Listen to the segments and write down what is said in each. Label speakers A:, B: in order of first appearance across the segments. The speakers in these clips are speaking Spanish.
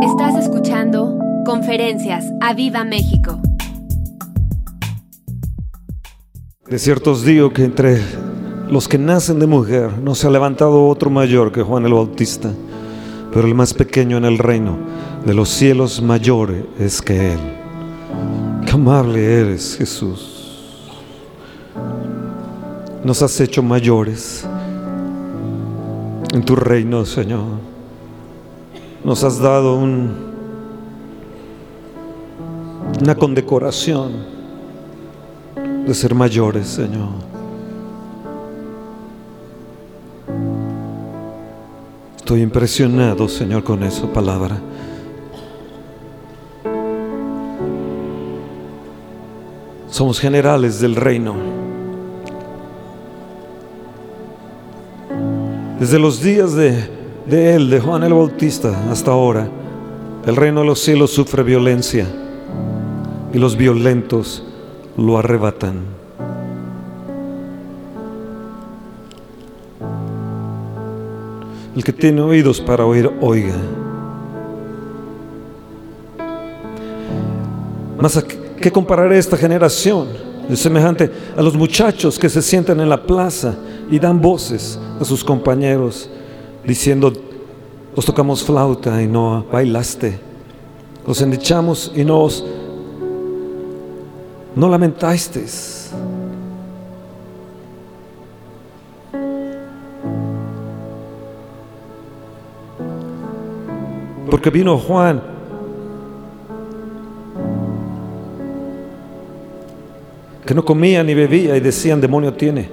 A: Estás escuchando Conferencias a Viva México.
B: De cierto os digo que entre los que nacen de mujer no se ha levantado otro mayor que Juan el Bautista, pero el más pequeño en el reino de los cielos mayor es que él. Qué amable eres, Jesús. Nos has hecho mayores en tu reino, Señor. Nos has dado un, una condecoración de ser mayores, Señor. Estoy impresionado, Señor, con esa palabra. Somos generales del reino. Desde los días de, de Él, de Juan el Bautista, hasta ahora, el reino de los cielos sufre violencia y los violentos lo arrebatan. El que tiene oídos para oír, oiga. Más a qué compararé esta generación es semejante a los muchachos que se sientan en la plaza y dan voces a sus compañeros diciendo, os tocamos flauta y no bailaste, os endichamos y no os no lamentasteis. Porque vino Juan que no comía ni bebía y decían demonio tiene.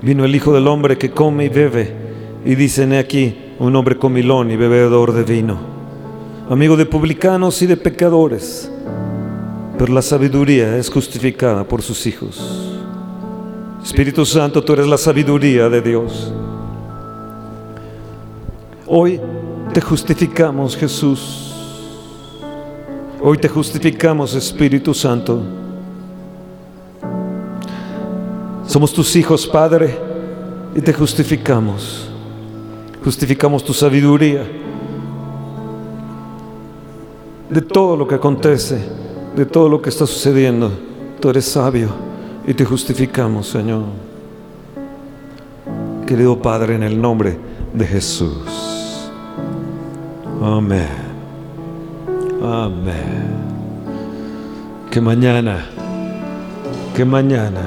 B: Vino el Hijo del Hombre que come y bebe y dicen aquí un hombre comilón y bebedor de vino, amigo de publicanos y de pecadores, pero la sabiduría es justificada por sus hijos. Espíritu Santo, tú eres la sabiduría de Dios. Hoy te justificamos, Jesús. Hoy te justificamos, Espíritu Santo. Somos tus hijos, Padre, y te justificamos. Justificamos tu sabiduría de todo lo que acontece, de todo lo que está sucediendo. Tú eres sabio y te justificamos, Señor. Querido Padre, en el nombre de Jesús. Amén. Amén. Que mañana, que mañana.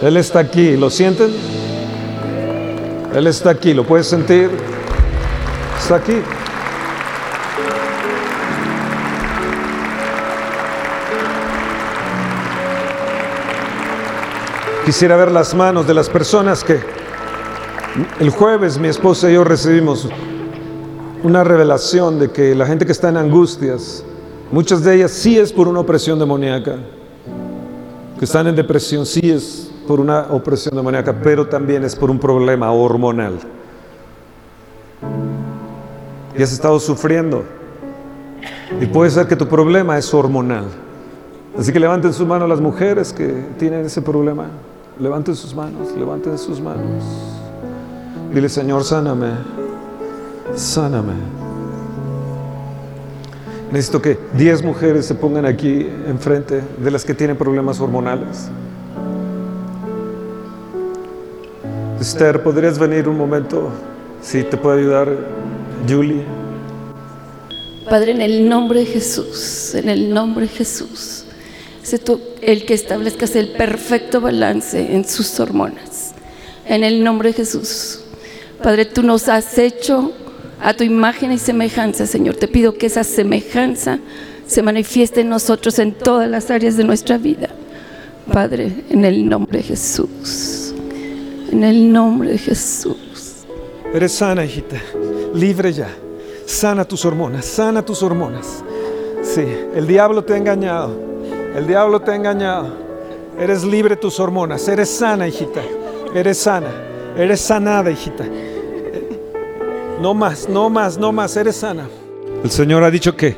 B: Él está aquí, ¿lo sienten? Él está aquí, ¿lo puedes sentir? Está aquí. Quisiera ver las manos de las personas que el jueves mi esposa y yo recibimos una revelación de que la gente que está en angustias, muchas de ellas sí es por una opresión demoníaca, que están en depresión, sí es por una opresión demoníaca, pero también es por un problema hormonal. Y has estado sufriendo. Y puede ser que tu problema es hormonal. Así que levanten sus manos las mujeres que tienen ese problema. Levanten sus manos, levanten sus manos. Dile, Señor, sáname, sáname. Necesito que 10 mujeres se pongan aquí enfrente de las que tienen problemas hormonales. Esther, ¿podrías venir un momento? Si te puede ayudar, Julie.
C: Padre, en el nombre de Jesús, en el nombre de Jesús, sé tú el que establezcas el perfecto balance en sus hormonas. En el nombre de Jesús. Padre, tú nos has hecho a tu imagen y semejanza, Señor. Te pido que esa semejanza se manifieste en nosotros en todas las áreas de nuestra vida. Padre, en el nombre de Jesús. En el nombre de Jesús.
B: Eres sana, hijita. Libre ya. Sana tus hormonas, sana tus hormonas. Sí, el diablo te ha engañado. El diablo te ha engañado. Eres libre tus hormonas. Eres sana, hijita. Eres sana. Eres sanada, hijita. No más, no más, no más. Eres sana. El Señor ha dicho que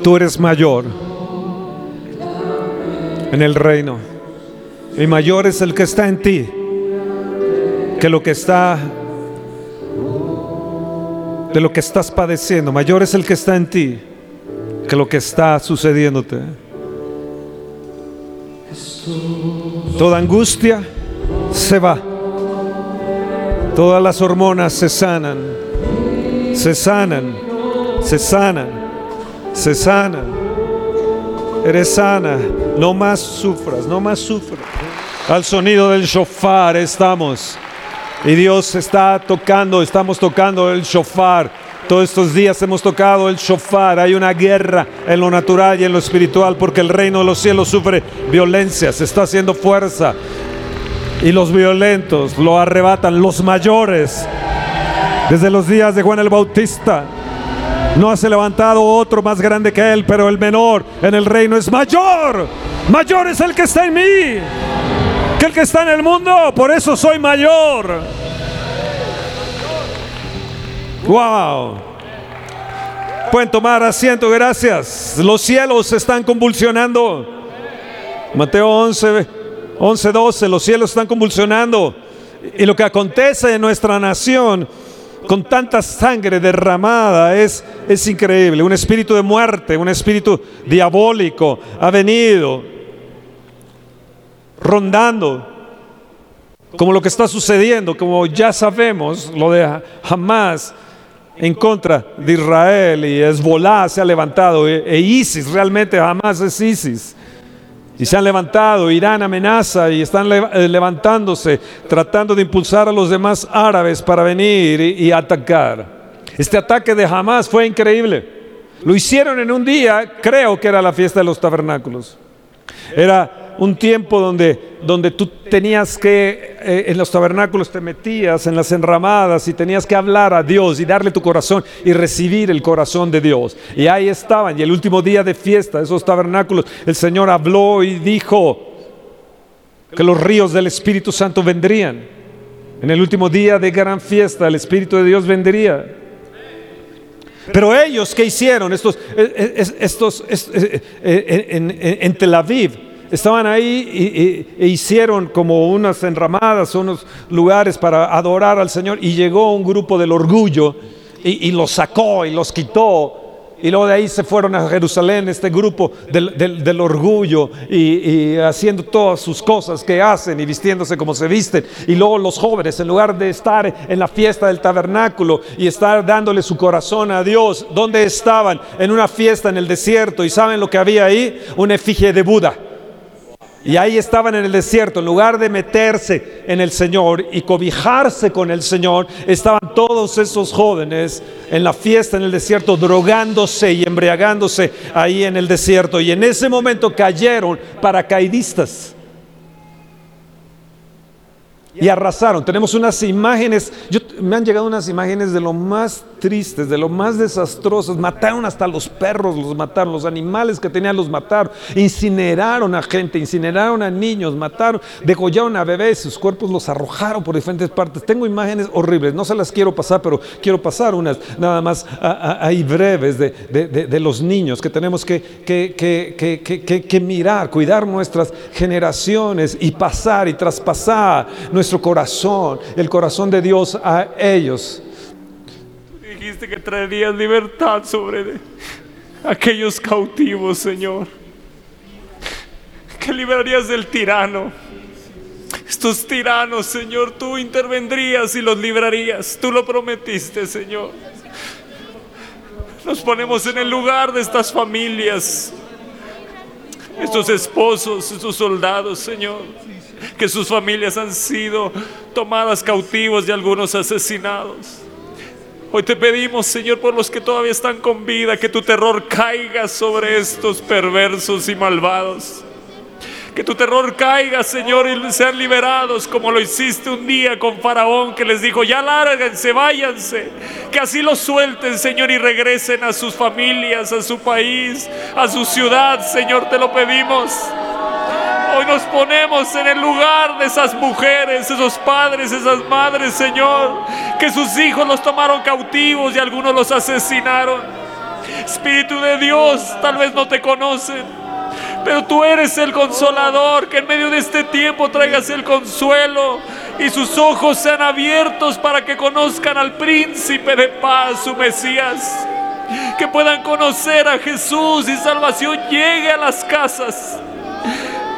B: tú eres mayor en el reino. Y mayor es el que está en ti que lo que está de lo que estás padeciendo. Mayor es el que está en ti que lo que está sucediéndote. Toda angustia se va. Todas las hormonas se sanan. Se sanan. Se sanan. Se sanan. Eres sana. No más sufras. No más sufras. Al sonido del shofar estamos. Y Dios está tocando, estamos tocando el shofar. Todos estos días hemos tocado el shofar. Hay una guerra en lo natural y en lo espiritual porque el reino de los cielos sufre violencia, se está haciendo fuerza. Y los violentos lo arrebatan, los mayores. Desde los días de Juan el Bautista. No ha se levantado otro más grande que él, pero el menor en el reino es mayor. Mayor es el que está en mí el que está en el mundo. Por eso soy mayor. Wow. Pueden tomar asiento, gracias. Los cielos se están convulsionando. Mateo 11, 11, 12, los cielos están convulsionando. Y lo que acontece en nuestra nación con tanta sangre derramada es, es increíble. Un espíritu de muerte, un espíritu diabólico ha venido rondando como lo que está sucediendo, como ya sabemos, lo de Hamas en contra de Israel y Hezbollah se ha levantado, e, e, ISIS, realmente Hamas es ISIS. Y se han levantado, Irán amenaza y están eh, levantándose, tratando de impulsar a los demás árabes para venir y, atacar. Este ataque de Hamas fue increíble. Lo hicieron en un día, creo que era la fiesta de los tabernáculos. Era un tiempo donde, donde tú tenías que, eh, en los tabernáculos te metías en las enramadas y tenías que hablar a Dios y darle tu corazón y recibir el corazón de Dios. Y ahí estaban, y el último día de fiesta, esos tabernáculos, el Señor habló y dijo que los ríos del Espíritu Santo vendrían. En el último día de gran fiesta, el Espíritu de Dios vendría. Pero ellos, ¿qué hicieron? Estos, eh, eh, estos, en Tel Aviv, estaban ahí y, e hicieron como unas enramadas, unos lugares para adorar al Señor y llegó un grupo del orgullo y, los sacó y los quitó. Y luego de ahí se fueron a Jerusalén, este grupo del, orgullo y, haciendo todas sus cosas que hacen y vistiéndose como se visten. Y luego los jóvenes, en lugar de estar en la fiesta del tabernáculo y estar dándole su corazón a Dios, ¿dónde estaban? En una fiesta en el desierto. ¿Y saben lo que había ahí? Una efigie de Buda. Y ahí estaban en el desierto, en lugar de meterse en el Señor y cobijarse con el Señor, estaban todos esos jóvenes en la fiesta en el desierto, drogándose y embriagándose ahí en el desierto. Y en ese momento cayeron paracaidistas y arrasaron. Tenemos unas imágenes, me han llegado unas imágenes de lo más tristes, de lo más desastrosas. Mataron hasta los perros, los mataron, los animales que tenían los mataron. Incineraron a gente, incineraron a niños, mataron, degollaron a bebés, sus cuerpos los arrojaron por diferentes partes. Tengo imágenes horribles, no se las quiero pasar, pero quiero pasar unas nada más ahí breves de, de, los niños que tenemos que, que, que, que mirar, cuidar nuestras generaciones y pasar y traspasar nuestro corazón, el corazón de Dios a ellos.
D: Dijiste que traerías libertad sobre aquellos cautivos, Señor. Que liberarías del tirano. Estos tiranos, Señor, tú intervendrías y los librarías. Tú lo prometiste, Señor. Nos ponemos en el lugar de estas familias, estos esposos, estos soldados, Señor que sus familias han sido tomadas cautivos y algunos asesinados. Hoy te pedimos, Señor, por los que todavía están con vida, que tu terror caiga sobre estos perversos y malvados. Que tu terror caiga, Señor, y sean liberados como lo hiciste un día con Faraón, que les dijo, ya lárguense, váyanse. Que así los suelten, Señor, y regresen a sus familias, a su país, a su ciudad, Señor, te lo pedimos. Hoy nos ponemos en el lugar de esas mujeres, esos padres, esas madres, Señor, que sus hijos los tomaron cautivos y algunos los asesinaron. Espíritu de Dios, tal vez no te conocen, pero tú eres el consolador, que en medio de este tiempo traigas el consuelo y sus ojos sean abiertos para que conozcan al príncipe de paz, su Mesías. Que puedan conocer a Jesús y salvación llegue a las casas.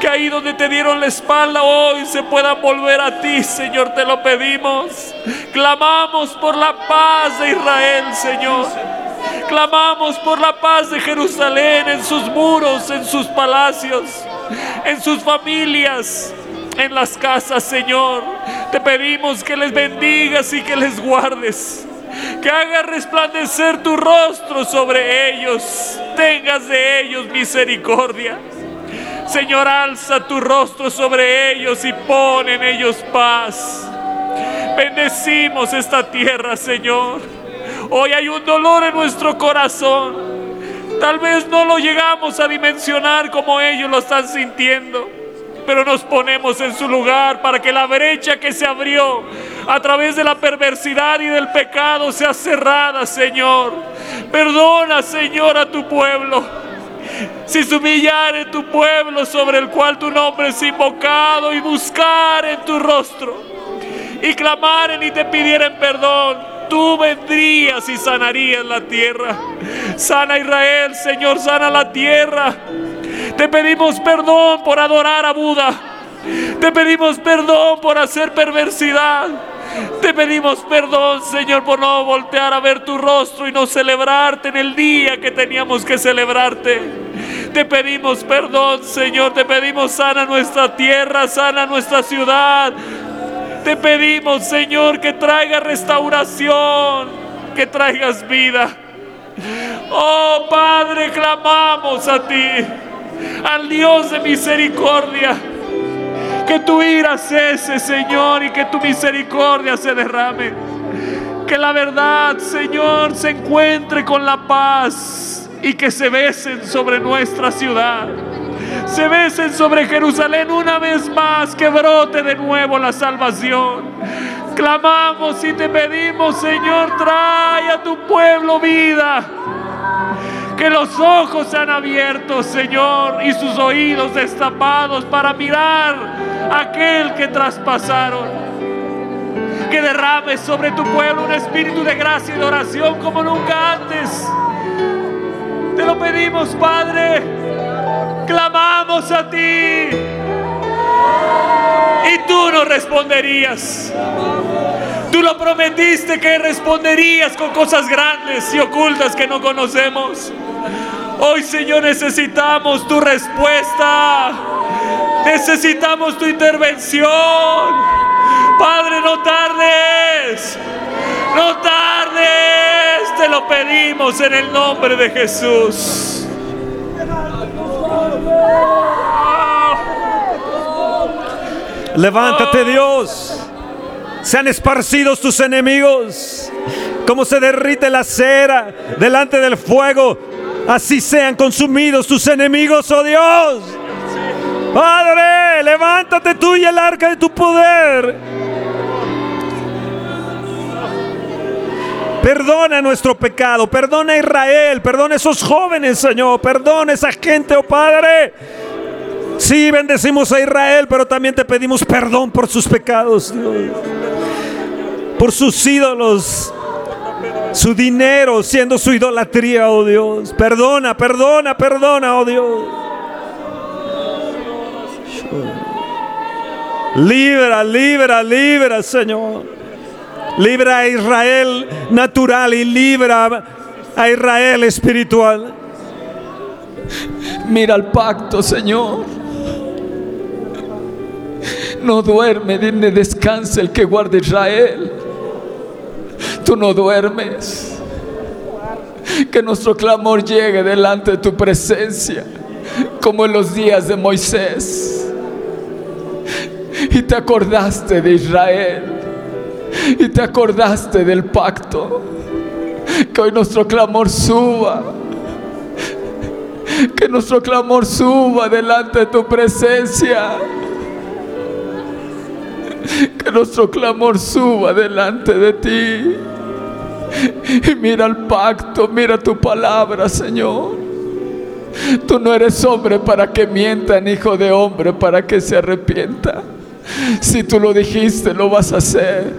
D: Que ahí donde te dieron la espalda hoy se puedan volver a ti, Señor, te lo pedimos. Clamamos por la paz de Israel, Señor. Clamamos por la paz de Jerusalén en sus muros, en sus palacios, en sus familias, en las casas, Señor. Te pedimos que les bendigas y que les guardes. Que hagas resplandecer tu rostro sobre ellos. Tengas de ellos misericordia. Señor, alza tu rostro sobre ellos y pon en ellos paz. Bendecimos esta tierra, Señor. Hoy hay un dolor en nuestro corazón. Tal vez no lo llegamos a dimensionar como ellos lo están sintiendo, pero nos ponemos en su lugar para que la brecha que se abrió a través de la perversidad y del pecado sea cerrada, Señor. Perdona, Señor, a tu pueblo. Si se humillare tu pueblo sobre el cual tu nombre es invocado y buscar en tu rostro y clamaren y te pidieren perdón, tú vendrías y sanarías la tierra. Sana Israel, Señor, sana la tierra. Te pedimos perdón por adorar a Buda. Te pedimos perdón por hacer perversidad. Te pedimos perdón, Señor, por no voltear a ver tu rostro y no celebrarte en el día que teníamos que celebrarte. Te pedimos perdón, Señor. Te pedimos sana nuestra tierra, sana nuestra ciudad. Te pedimos, Señor, que traigas restauración, que traigas vida. Oh Padre, clamamos a ti, al Dios de misericordia. Que tu ira cese, Señor, y que tu misericordia se derrame. Que la verdad, Señor, se encuentre con la paz y que se besen sobre nuestra ciudad. Se besen sobre Jerusalén una vez más, que brote de nuevo la salvación. Clamamos y te pedimos, Señor, trae a tu pueblo vida. Que los ojos sean abiertos, Señor, y sus oídos destapados para mirar a aquel que traspasaron. Que derrame sobre tu pueblo un espíritu de gracia y de oración como nunca antes. Te lo pedimos, Padre. Clamamos a ti. Y tú nos responderías. Tú lo prometiste que responderías con cosas grandes y ocultas que no conocemos. Hoy, Señor, necesitamos tu respuesta. Necesitamos tu intervención. Padre, no tardes. No tardes. Te lo pedimos en el nombre de Jesús.
B: Levántate Dios. Sean esparcidos tus enemigos. Como se derrite la cera delante del fuego. Así sean consumidos tus enemigos, oh Dios. Padre, levántate tú y el arca de tu poder. Perdona nuestro pecado, perdona a Israel, perdona a esos jóvenes, Señor, perdona a esa gente, oh Padre. Sí, bendecimos a Israel, pero también te pedimos perdón por sus pecados, Dios. Por sus ídolos, su dinero siendo su idolatría, oh Dios. Perdona, perdona, perdona, oh Dios. Libra, libra, libra, Señor. Libra a Israel natural y libra a Israel espiritual.
E: Mira el pacto, Señor. No duerme ni descansa el que guarda Israel. Tú no duermes. Que nuestro clamor llegue delante de tu presencia, como en los días de Moisés. Y te acordaste de Israel. Y te acordaste del pacto. Que hoy nuestro clamor suba. Que nuestro clamor suba delante de tu presencia. Que nuestro clamor suba delante de ti. Y mira el pacto, mira tu palabra, Señor. Tú no eres hombre para que mientan, hijo de hombre para que se arrepienta. Si tú lo dijiste, lo vas a hacer.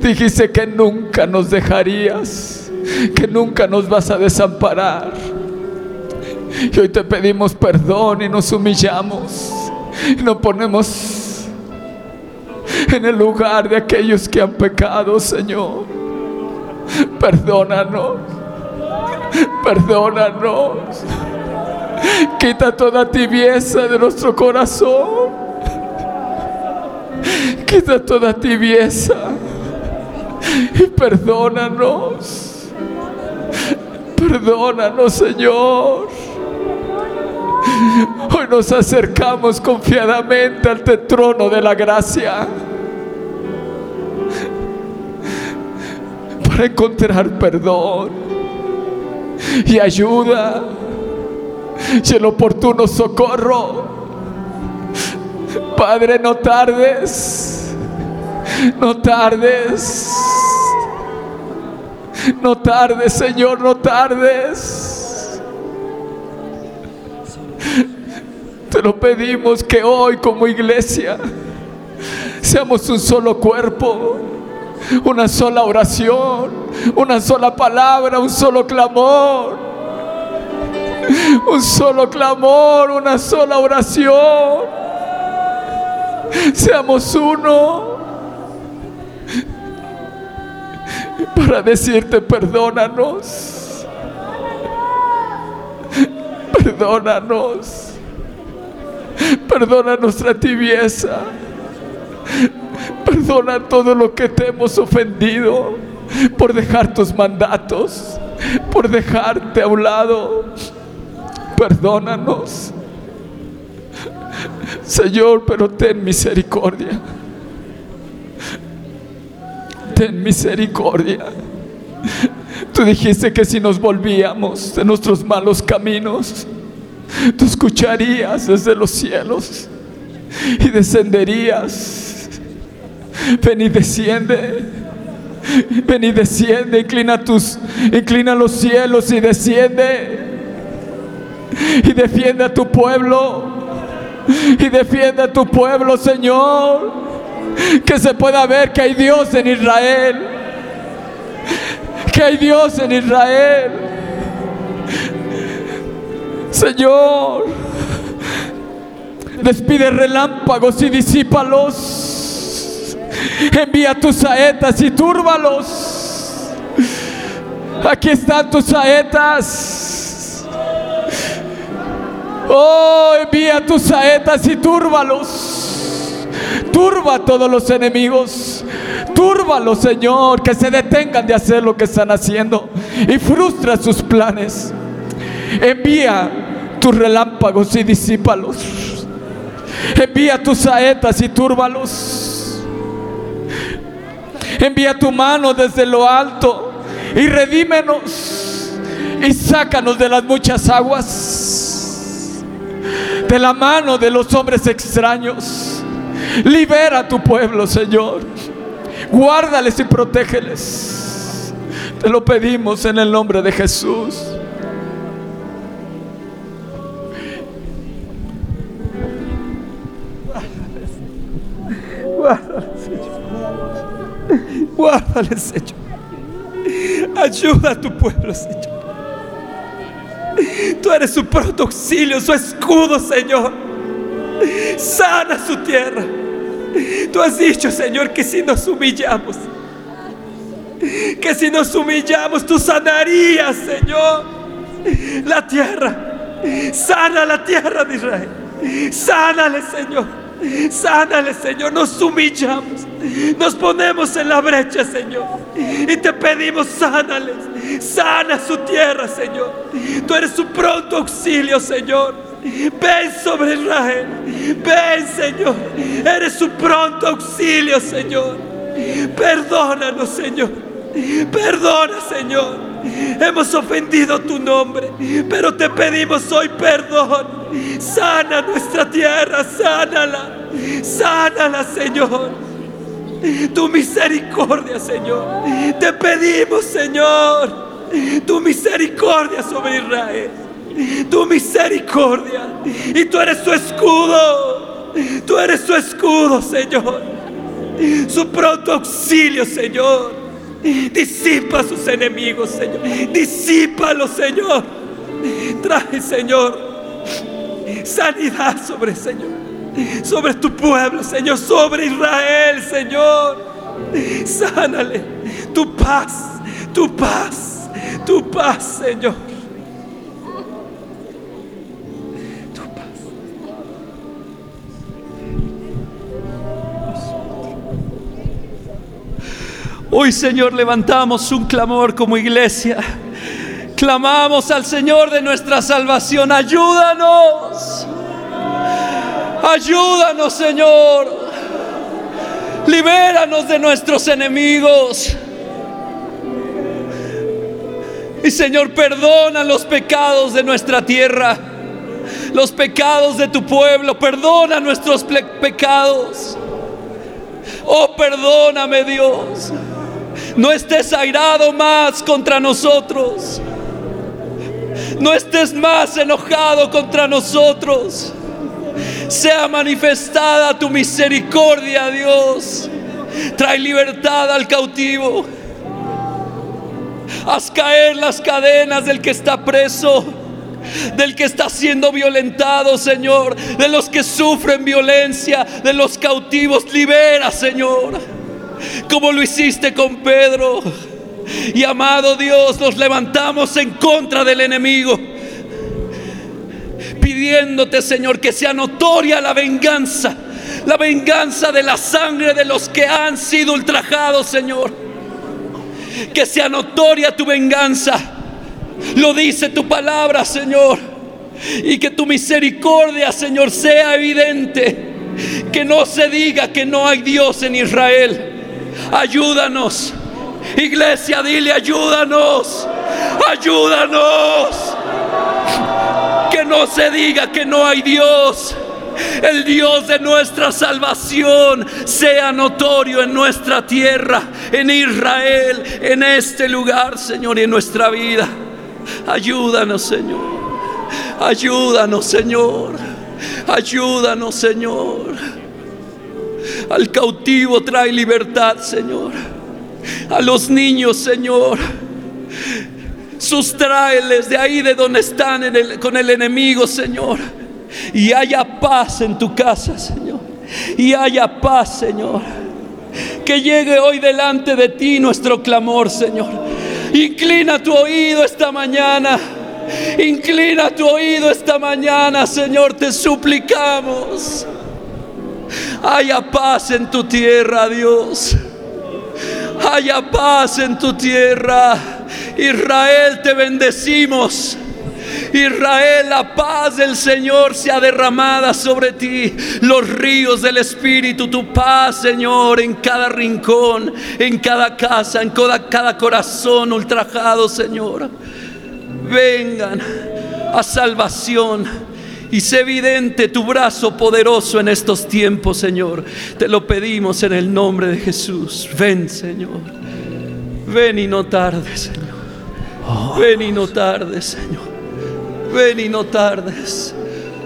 E: Dijiste que nunca nos dejarías, que nunca nos vas a desamparar. Y hoy te pedimos perdón y nos humillamos. Y nos ponemos en el lugar de aquellos que han pecado, Señor. Perdónanos. Perdónanos. Quita toda tibieza de nuestro corazón. Quita toda tibieza. Y perdónanos. Perdónanos, Señor. Hoy nos acercamos confiadamente el trono de la gracia para encontrar perdón y ayuda y el oportuno socorro. Padre, no tardes, no tardes, no tardes, Señor, no tardes. Te lo pedimos que hoy como iglesia seamos un solo cuerpo, una sola oración, una sola palabra, un solo clamor, un solo clamor, una sola oración. Seamos uno para decirte perdónanos, perdónanos. Perdona nuestra tibieza. Perdona todo lo que te hemos ofendido por dejar tus mandatos, por dejarte a un lado. Perdónanos. Señor, pero ten misericordia. Ten misericordia. Tú dijiste que si nos volvíamos de nuestros malos caminos, tú escucharías desde los cielos y descenderías. Ven y desciende. Ven y desciende, inclina tus, inclina los cielos y desciende. Y defiende a tu pueblo. Y defiende a tu pueblo, Señor. Que se pueda ver que hay Dios en Israel. Que hay Dios en Israel. Señor, despide relámpagos y disípalos. Envía tus saetas y túrbalos. Aquí están tus saetas. Oh, envía tus saetas y túrbalos. Turba a todos los enemigos. Túrbalos, Señor, que se detengan de hacer lo que están haciendo y frustra sus planes. Envía tus relámpagos y disípalos. Envía tus saetas y túrbalos. Envía tu mano desde lo alto y redímenos y sácanos de las muchas aguas, de la mano de los hombres extraños. Libera a tu pueblo, Señor. Guárdales y protégeles. Te lo pedimos en el nombre de Jesús.
F: Guárdale, Señor. Guárdale, Señor. Ayuda a tu pueblo, Señor. Tú eres su pronto auxilio, su escudo, Señor. Sana su tierra. Tú has dicho, Señor, que si nos humillamos, que si nos humillamos, tú sanarías, Señor, la tierra. Sana la tierra de Israel. Sánale, Señor. Sánale, Señor. Nos humillamos. Nos ponemos en la brecha, Señor. Y te pedimos, sánales. Sana su tierra, Señor. Tú eres su pronto auxilio, Señor. Ven sobre Israel. Ven, Señor. Eres su pronto auxilio, Señor. Perdónanos, Señor. Perdona, Señor. Hemos ofendido tu nombre, pero te pedimos hoy perdón. Sana nuestra tierra, sánala. Sánala, Señor. Tu misericordia, Señor. Te pedimos, Señor. Tu misericordia sobre Israel. Tu misericordia. Y tú eres su escudo.
G: Tú eres su escudo, Señor. Su pronto auxilio, Señor. Disipa a sus enemigos, Señor. Disípalos, Señor. Trae, Señor, sanidad sobre, Señor. Sobre tu pueblo, Señor. Sobre Israel, Señor. Sánale. Tu paz, tu paz, tu paz, Señor. Hoy, Señor, levantamos un clamor como iglesia. Clamamos al Señor de nuestra salvación. Ayúdanos. Ayúdanos, Señor. Libéranos de nuestros enemigos. Y Señor, perdona los pecados de nuestra tierra, los pecados de tu pueblo, perdona nuestros pecados. Oh, perdóname Dios. No estés airado más contra nosotros. No estés más enojado contra nosotros. Sea manifestada tu misericordia, Dios. Trae libertad al cautivo. Haz caer las cadenas del que está preso, del que está siendo violentado, Señor, de los que sufren violencia, de los cautivos. Libera, Señor, como lo hiciste con Pedro. Y amado Dios, nos levantamos en contra del enemigo pidiéndote, Señor, que sea notoria la venganza, la venganza de la sangre de los que han sido ultrajados, Señor. Que sea notoria tu venganza. Lo dice tu palabra, Señor. Y que tu misericordia, Señor, sea evidente. Que no se diga que no hay Dios en Israel. Ayúdanos. Iglesia, dile, ayúdanos. Ayúdanos que no se diga que no hay Dios. El Dios de nuestra salvación sea notorio en nuestra tierra, en Israel, en este lugar, Señor, y en nuestra vida. Ayúdanos, Señor. Ayúdanos, Señor. Ayúdanos, Señor. Al cautivo trae libertad, Señor. A los niños, Señor Sustráeles de ahí de donde están con el enemigo, Señor. Y haya paz en tu casa, Señor. Y haya paz, Señor. Que llegue hoy delante de ti nuestro clamor, Señor. Inclina tu oído esta mañana. Inclina tu oído esta mañana, Señor. Te suplicamos. Haya paz en tu tierra, Dios. Haya paz en tu tierra. Israel, te bendecimos. Israel, la paz del Señor sea derramada sobre ti. Los ríos del Espíritu, tu paz, Señor, en cada rincón, en cada casa, en cada, cada corazón ultrajado, Señor. Vengan a salvación. Y sé evidente tu brazo poderoso en estos tiempos, Señor. Te lo pedimos en el nombre de Jesús. Ven, Señor. Ven y no tardes, Señor. Ven y no tardes, Señor. Ven y no tardes.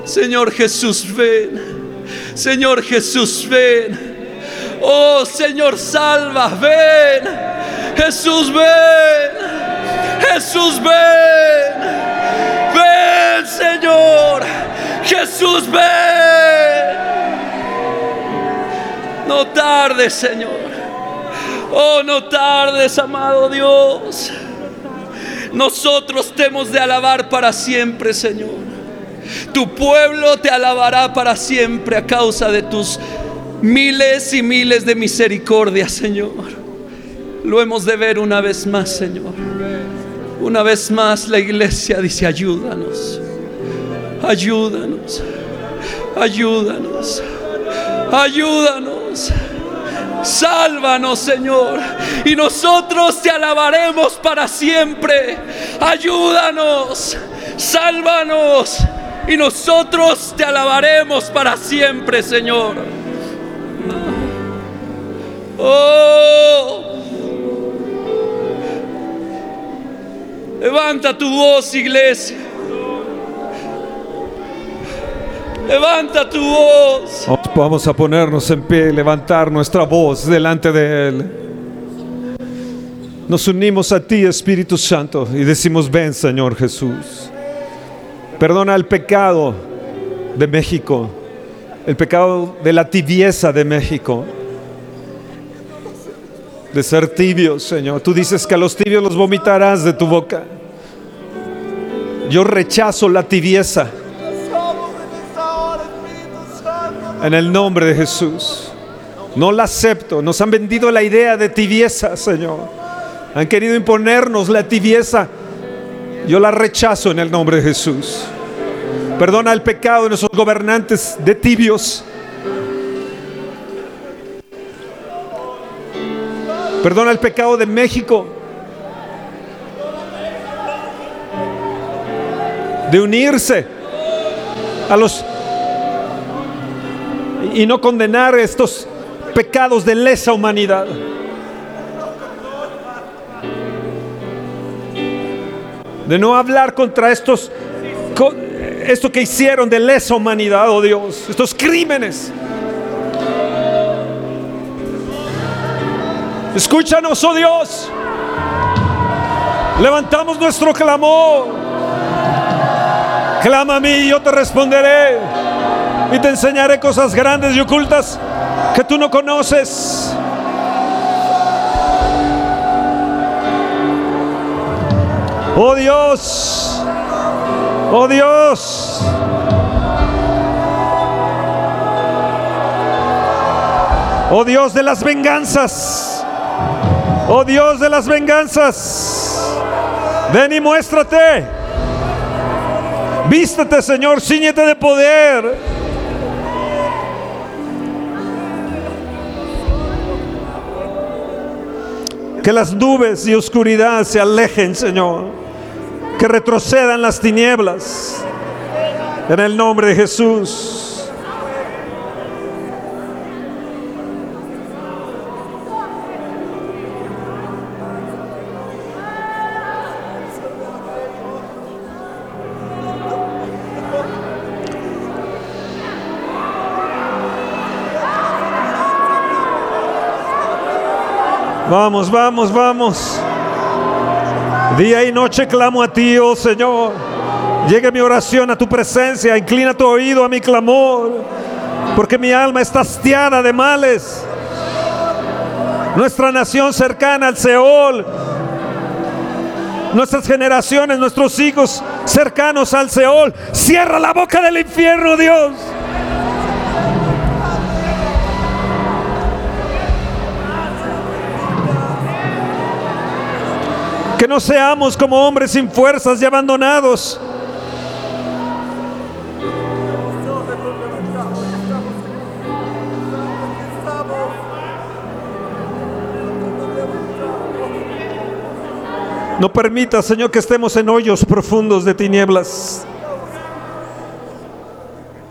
G: Señor Jesús, ven. Señor Jesús, ven. Oh Señor, salva, ven. Jesús, ven. Jesús, ven. Ven, Señor. Jesús, ven. No tardes, Señor. Oh, no tardes, amado Dios. Nosotros te hemos de alabar para siempre, Señor. Tu pueblo te alabará para siempre a causa de tus miles y miles de misericordias, Señor. Lo hemos de ver una vez más, Señor. Una vez más la iglesia dice, ayúdanos, ayúdanos, ayúdanos, ayúdanos. Sálvanos, Señor. Y nosotros te alabaremos para siempre. Ayúdanos. Sálvanos. Y nosotros te alabaremos para siempre, Señor. Oh. Levanta tu voz, iglesia. Levanta tu voz.
B: Vamos a ponernos en pie, levantar nuestra voz delante de Él. Nos unimos a ti, Espíritu Santo, y decimos, ven, Señor Jesús. Perdona el pecado de México, el pecado de la tibieza de México, de ser tibios, Señor. Tú dices que a los tibios los vomitarás de tu boca. Yo rechazo la tibieza. En el nombre de Jesús. No la acepto. Nos han vendido la idea de tibieza, Señor. Han querido imponernos la tibieza. Yo la rechazo en el nombre de Jesús. Perdona el pecado de nuestros gobernantes de tibios. Perdona el pecado de México. De unirse a los y no condenar estos pecados de lesa humanidad. De no hablar contra estos esto que hicieron de lesa humanidad, oh Dios, estos crímenes. Escúchanos, oh Dios. Levantamos nuestro clamor. Clama a mí y yo te responderé. Y te enseñaré cosas grandes y ocultas que tú no conoces. Oh Dios. Oh Dios. Oh Dios de las venganzas. Oh Dios de las venganzas. Ven y muéstrate. Vístete, Señor, ciñete de poder. Que las nubes y oscuridad se alejen, Señor. Que retrocedan las tinieblas. En el nombre de Jesús. Vamos, vamos, vamos. Día y noche clamo a ti, oh Señor. Llegue mi oración a tu presencia, inclina tu oído a mi clamor, porque mi alma está hastiada de males. Nuestra nación cercana al Seol, nuestras generaciones, nuestros hijos cercanos al Seol. Cierra la boca del infierno, Dios. Que no seamos como hombres sin fuerzas y abandonados. No permita, Señor, que estemos en hoyos profundos de tinieblas.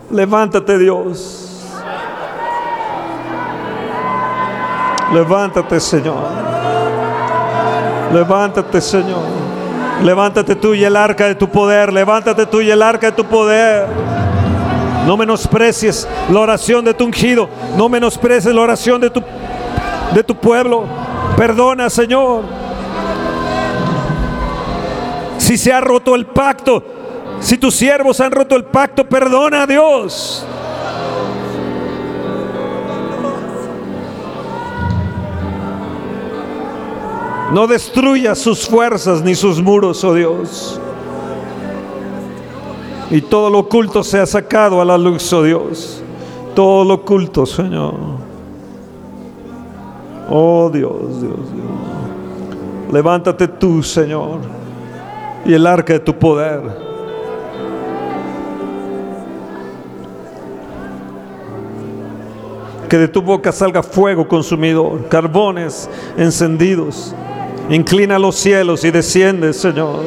B: Levántate, Dios. Levántate, Señor. Levántate, Señor. Levántate tú y el arca de tu poder. Levántate tú y el arca de tu poder. No menosprecies la oración de tu ungido. No menosprecies la oración de tu, de tu pueblo. Perdona, Señor. Si se ha roto el pacto, si tus siervos han roto el pacto, perdona a Dios. No destruya sus fuerzas ni sus muros, oh Dios. Y todo lo oculto sea sacado a la luz, oh Dios. Todo lo oculto, Señor. Oh Dios, Dios, Dios. Levántate tú, Señor, y el arca de tu poder. Que de tu boca salga fuego consumidor, carbones encendidos Inclina los cielos y desciende, Señor.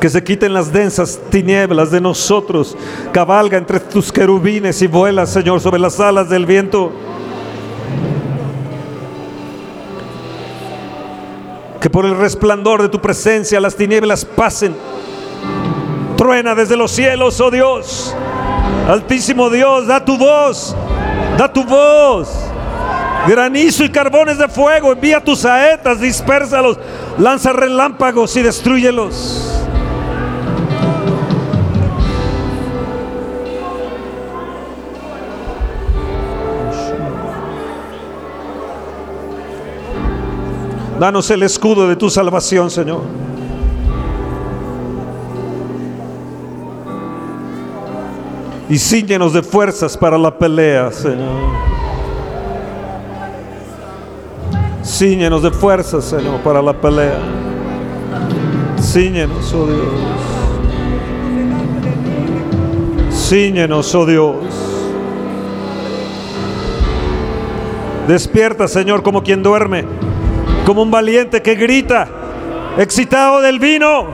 B: Que se quiten las densas tinieblas de nosotros. Cabalga entre tus querubines y vuela, Señor, sobre las alas del viento. Que por el resplandor de tu presencia las tinieblas pasen. Truena desde los cielos, oh Dios. Altísimo Dios, da tu voz, da tu voz. Granizo y carbones de fuego, envía tus saetas, dispérsalos, lanza relámpagos y destruyelos. Danos el escudo de tu salvación, Señor. Y ciñenos de fuerzas para la pelea, Señor. Ciñenos de fuerzas, Señor, para la pelea. Ciñenos, oh Dios. Ciñenos, oh Dios. Despierta, Señor, como quien duerme, como un valiente que grita, excitado del vino.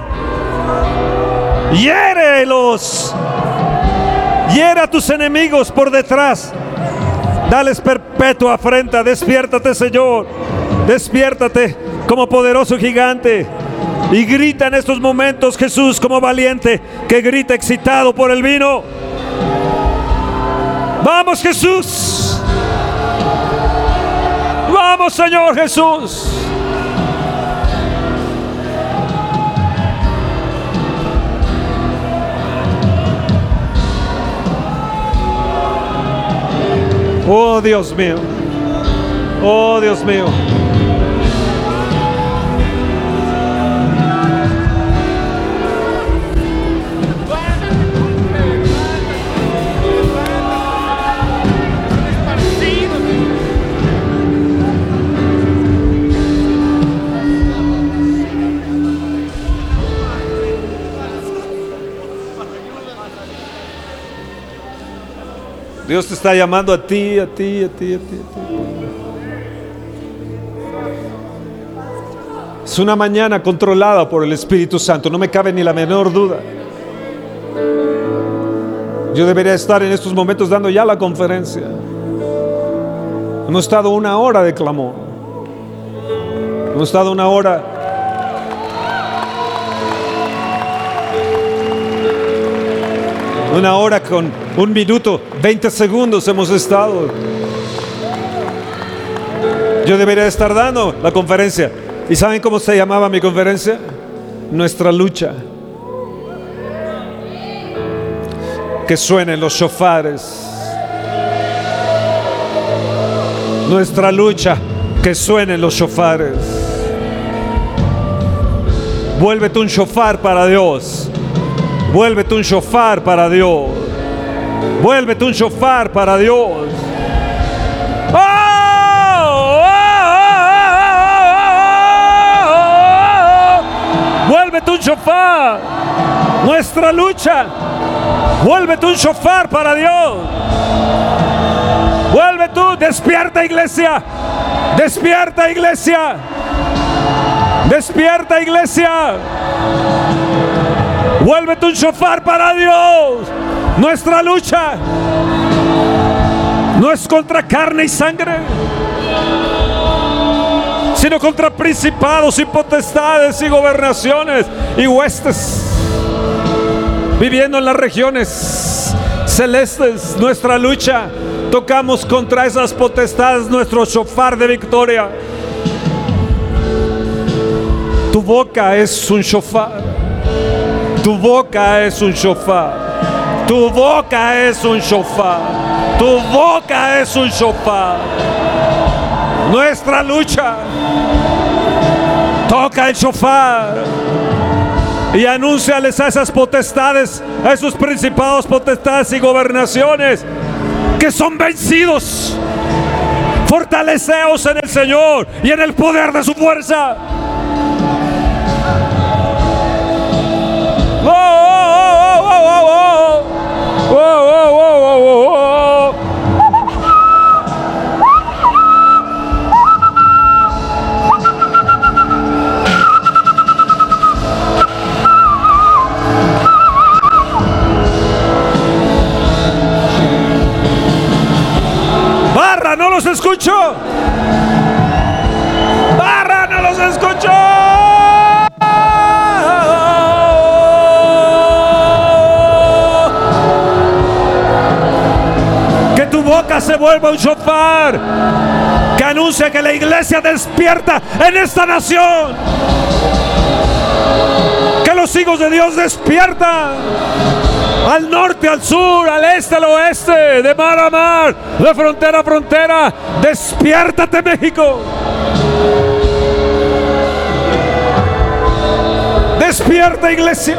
B: Hiérelos. Hiera a tus enemigos por detrás. Dales perpetua afrenta. Despiértate, Señor. Despiértate como poderoso gigante. Y grita en estos momentos Jesús como valiente que grita excitado por el vino. Vamos Jesús. Vamos Señor Jesús. Oh Dios mío. Oh Dios mío. Te está llamando a ti, a ti, a ti, a ti, a ti. Es una mañana controlada por el Espíritu Santo, no me cabe ni la menor duda. Yo debería estar en estos momentos dando ya la conferencia. Hemos estado una hora de clamor. Hemos estado una hora Una hora con un minuto, 20 segundos hemos estado. Yo debería estar dando la conferencia. ¿Y saben cómo se llamaba mi conferencia? Nuestra lucha. Que suenen los shofares. Nuestra lucha, que suenen los shofares. Vuélvete un shofar para Dios. Vuélvete un shofar para Dios. Vuélvete un shofar para Dios. ¡Oh! Vuélvete un shofar. Nuestra lucha. Vuélvete un shofar para Dios. Vuelve tú, despierta iglesia. Despierta iglesia. Despierta iglesia. Vuélvete un shofar para Dios. Nuestra lucha no es contra carne y sangre, sino contra principados y potestades y gobernaciones y huestes viviendo en las regiones celestes. Nuestra lucha tocamos contra esas potestades nuestro shofar de victoria. Tu boca es un shofar. Tu boca es un shofar. Tu boca es un shofar. Tu boca es un shofar. Nuestra lucha. Toca el shofar. Y anúnciales a esas potestades, a esos principados, potestades y gobernaciones que son vencidos. Fortaleceos en el Señor y en el poder de su fuerza.
A: Vuelva un shofar que anuncie que la iglesia despierta en esta nación. Que los hijos de Dios despiertan al norte, al sur, al este, al oeste, de mar a mar, de frontera a frontera. Despiértate México. Despierta iglesia.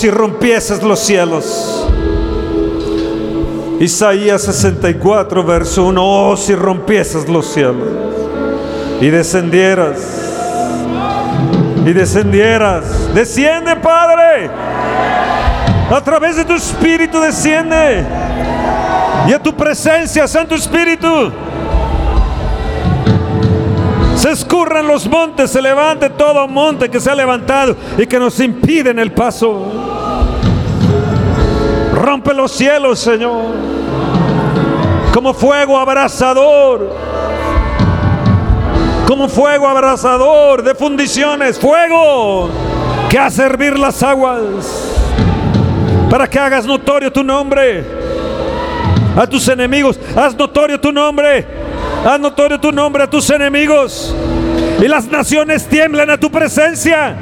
A: Si rompieses los cielos. Isaías 64, verso 1. Oh, si rompieses los cielos. Y descendieras. Y descendieras. Desciende, Padre. A través de tu espíritu desciende. Y a tu presencia, Santo Espíritu. Se escurran los montes, se levante todo monte que se ha levantado y que nos impiden el paso. Rompe los cielos, Señor, como fuego abrasador, como fuego abrasador de fundiciones, fuego que hace hervir las aguas, para que hagas notorio tu nombre a tus enemigos, haz notorio tu nombre, haz notorio tu nombre a tus enemigos, y las naciones tiemblan a tu presencia.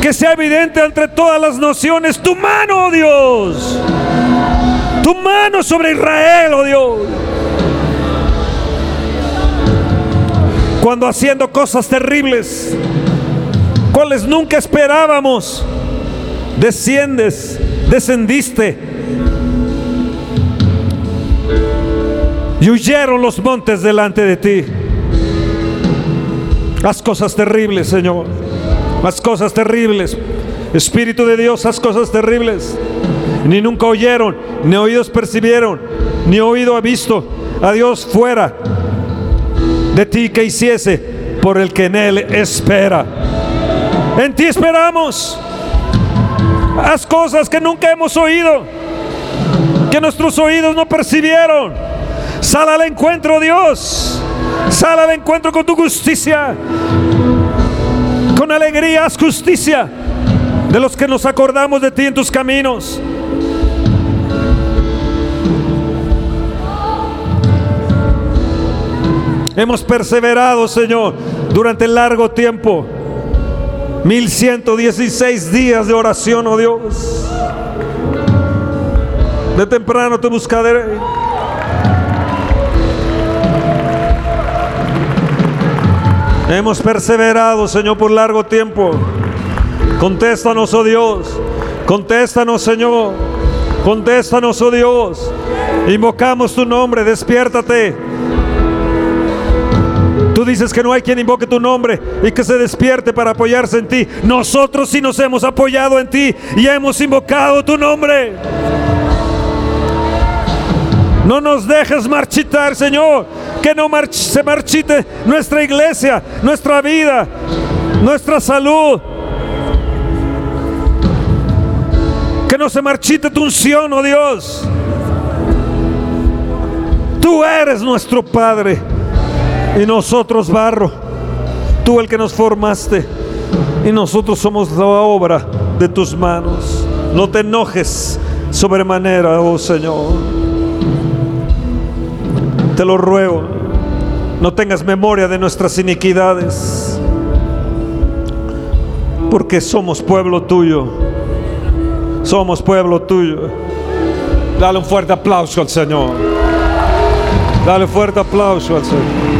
A: Que sea evidente entre todas las naciones tu mano, oh Dios. Tu mano sobre Israel, oh Dios.
B: cuando haciendo cosas terribles, cuales nunca esperábamos, desciendes, descendiste. Y huyeron los montes delante de ti. Haz cosas terribles, Señor. Haz cosas terribles. Espíritu de Dios, haz cosas terribles. Ni nunca oyeron, ni oídos percibieron, ni oído ha visto a Dios fuera de ti que hiciese por el que en Él espera. En ti esperamos. Haz cosas que nunca hemos oído, que nuestros oídos no percibieron. Sal al encuentro, Dios. Sal al encuentro con tu justicia. Con alegría haz justicia de los que nos acordamos de ti en tus caminos. Hemos perseverado, Señor, durante largo tiempo. 1116 días de oración, oh Dios. De temprano te buscaré. Hemos perseverado, Señor, por largo tiempo. Contéstanos, oh Dios. Contéstanos, Señor. Contéstanos, oh Dios. Invocamos tu nombre, despiértate. Tú dices que no hay quien invoque tu nombre y que se despierte para apoyarse en ti. Nosotros sí nos hemos apoyado en ti y hemos invocado tu nombre. No nos dejes marchitar, Señor. Que no se marchite nuestra iglesia, nuestra vida, nuestra salud. Que no se marchite tu unción, oh Dios. Tú eres nuestro Padre y nosotros barro. Tú el que nos formaste y nosotros somos la obra de tus manos. No te enojes sobremanera, oh Señor. Te lo ruego. No tengas memoria de nuestras iniquidades. Porque somos pueblo tuyo. Somos pueblo tuyo. Dale un fuerte aplauso al Señor. Dale un fuerte aplauso al Señor.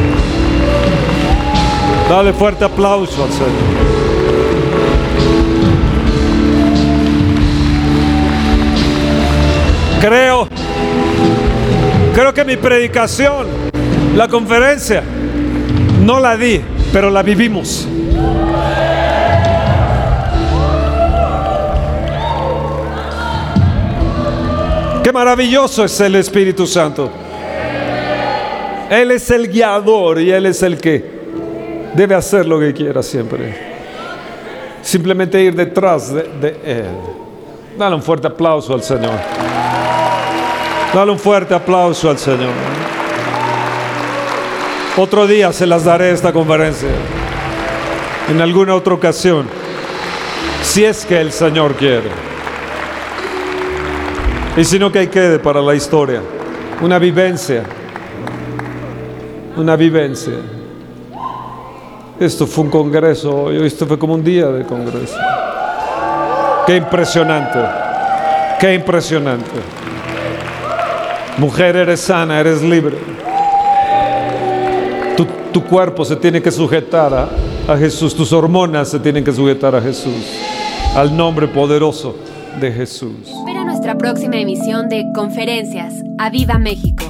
B: Dale fuerte aplauso al Señor. Creo Creo que mi predicación, la conferencia, no la di, pero la vivimos. Qué maravilloso es el Espíritu Santo. Él es el guiador y Él es el que debe hacer lo que quiera siempre. Simplemente ir detrás de, Él. Dale un fuerte aplauso al Señor. Dale un fuerte aplauso al Señor. Otro día se las daré esta conferencia. En alguna otra ocasión. Si es que el Señor quiere. Y si no, que hay quede para la historia. Una vivencia. Una vivencia. Esto fue un congreso. Esto fue como un día de congreso. Qué impresionante. Qué impresionante. Mujer, eres sana, eres libre. Tu, cuerpo se tiene que sujetar a, a Jesús, tus hormonas se tienen que sujetar a Jesús, al nombre poderoso de Jesús.
A: Espera nuestra próxima emisión de Conferencias. ¡A Viva México!